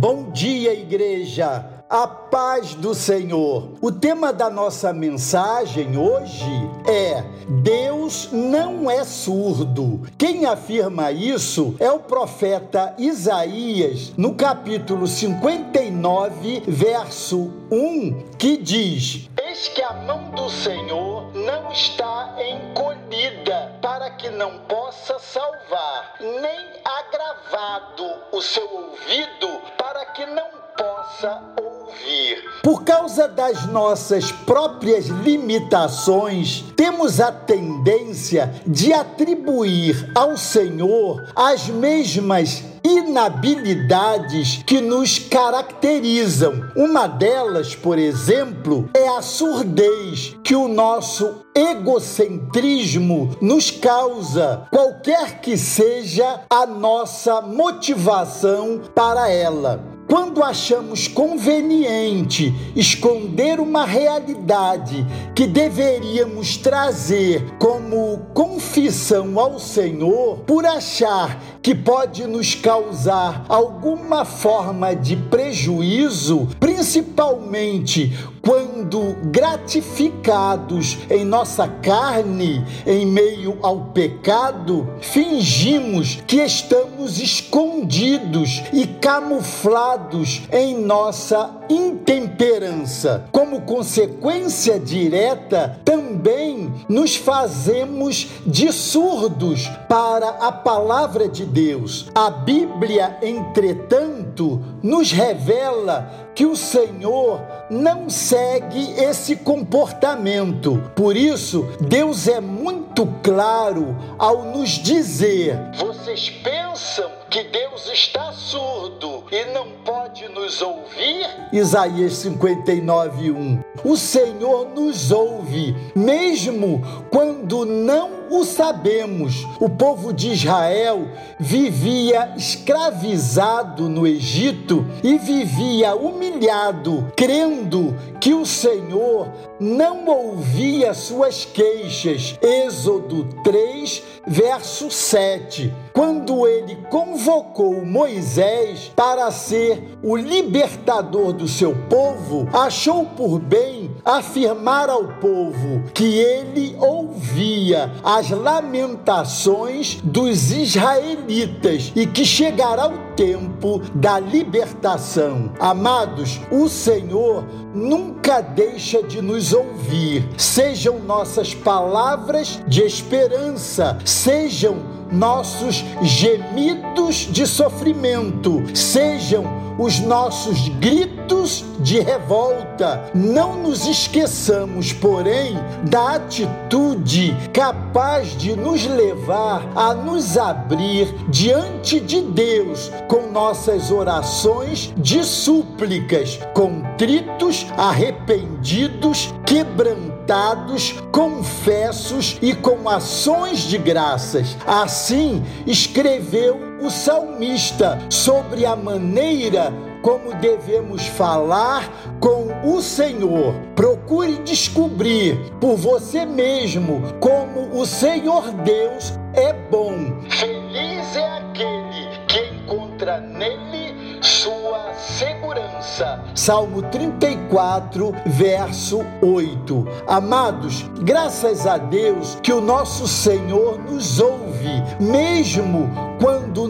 Bom dia, igreja. A paz do Senhor. O tema da nossa mensagem hoje é: Deus não é surdo. Quem afirma isso é o profeta Isaías, no capítulo 59, verso 1, que diz: Eis que a mão do Senhor não está encolhida para que não possa salvar, nem agravado o seu ouvido que não possa ouvir. Por causa das nossas próprias limitações, temos a tendência de atribuir ao Senhor as mesmas inabilidades que nos caracterizam. Uma delas, por exemplo, é a surdez que o nosso egocentrismo nos causa, qualquer que seja a nossa motivação para ela. Quando achamos conveniente esconder uma realidade que deveríamos trazer como confissão ao Senhor, por achar que pode nos causar alguma forma de prejuízo, principalmente quando gratificados em nossa carne, em meio ao pecado, fingimos que estamos escondidos e camuflados em nossa intemperança. Como consequência direta, também nos fazemos de surdos para a palavra de Deus. A Bíblia, entretanto, nos revela que o Senhor não segue esse comportamento. Por isso, Deus é muito claro ao nos dizer: vocês pensam que Deus está surdo e não pode nos ouvir? Isaías 59, 1. O Senhor nos ouve, mesmo quando não o sabemos. O povo de Israel vivia escravizado no Egito e vivia humilhado, crendo que o Senhor não ouvia suas queixas. Êxodo 3, verso 7. Quando ele convocou Moisés para ser o libertador do seu povo, achou por bem afirmar ao povo que ele ouvia as lamentações dos israelitas e que chegará o tempo da libertação. Amados, o Senhor nunca deixa de nos ouvir. Sejam nossas palavras de esperança, sejam nossos gemidos de sofrimento, sejam os nossos gritos de revolta. Não nos esqueçamos, porém, da atitude capaz de nos levar a nos abrir diante de Deus com nossas orações de súplicas, contritos, arrependidos, quebrantados, confessos e com ações de graças. Assim escreveu o salmista sobre a maneira como devemos falar com o Senhor. Procure descobrir por você mesmo como o Senhor Deus é bom. Feliz é aquele que encontra nele sua segurança. Salmo 34, verso 8. Amados, graças a Deus que o nosso Senhor nos ouve, mesmo quando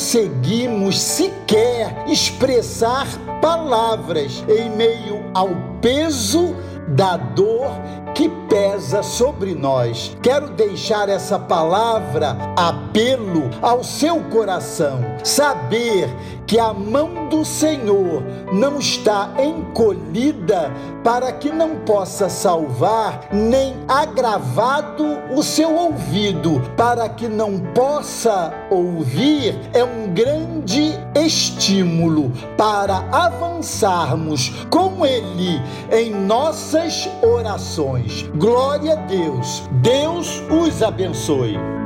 conseguimos sequer expressar palavras em meio ao peso da dor que pesa sobre nós. Quero deixar essa palavra apelo ao seu coração. Saber que a mão do Senhor não está encolhida para que não possa salvar, nem agravado o seu ouvido para que não possa ouvir, é um grande estímulo para avançarmos com Ele em nossas orações. Glória a Deus. Deus os abençoe.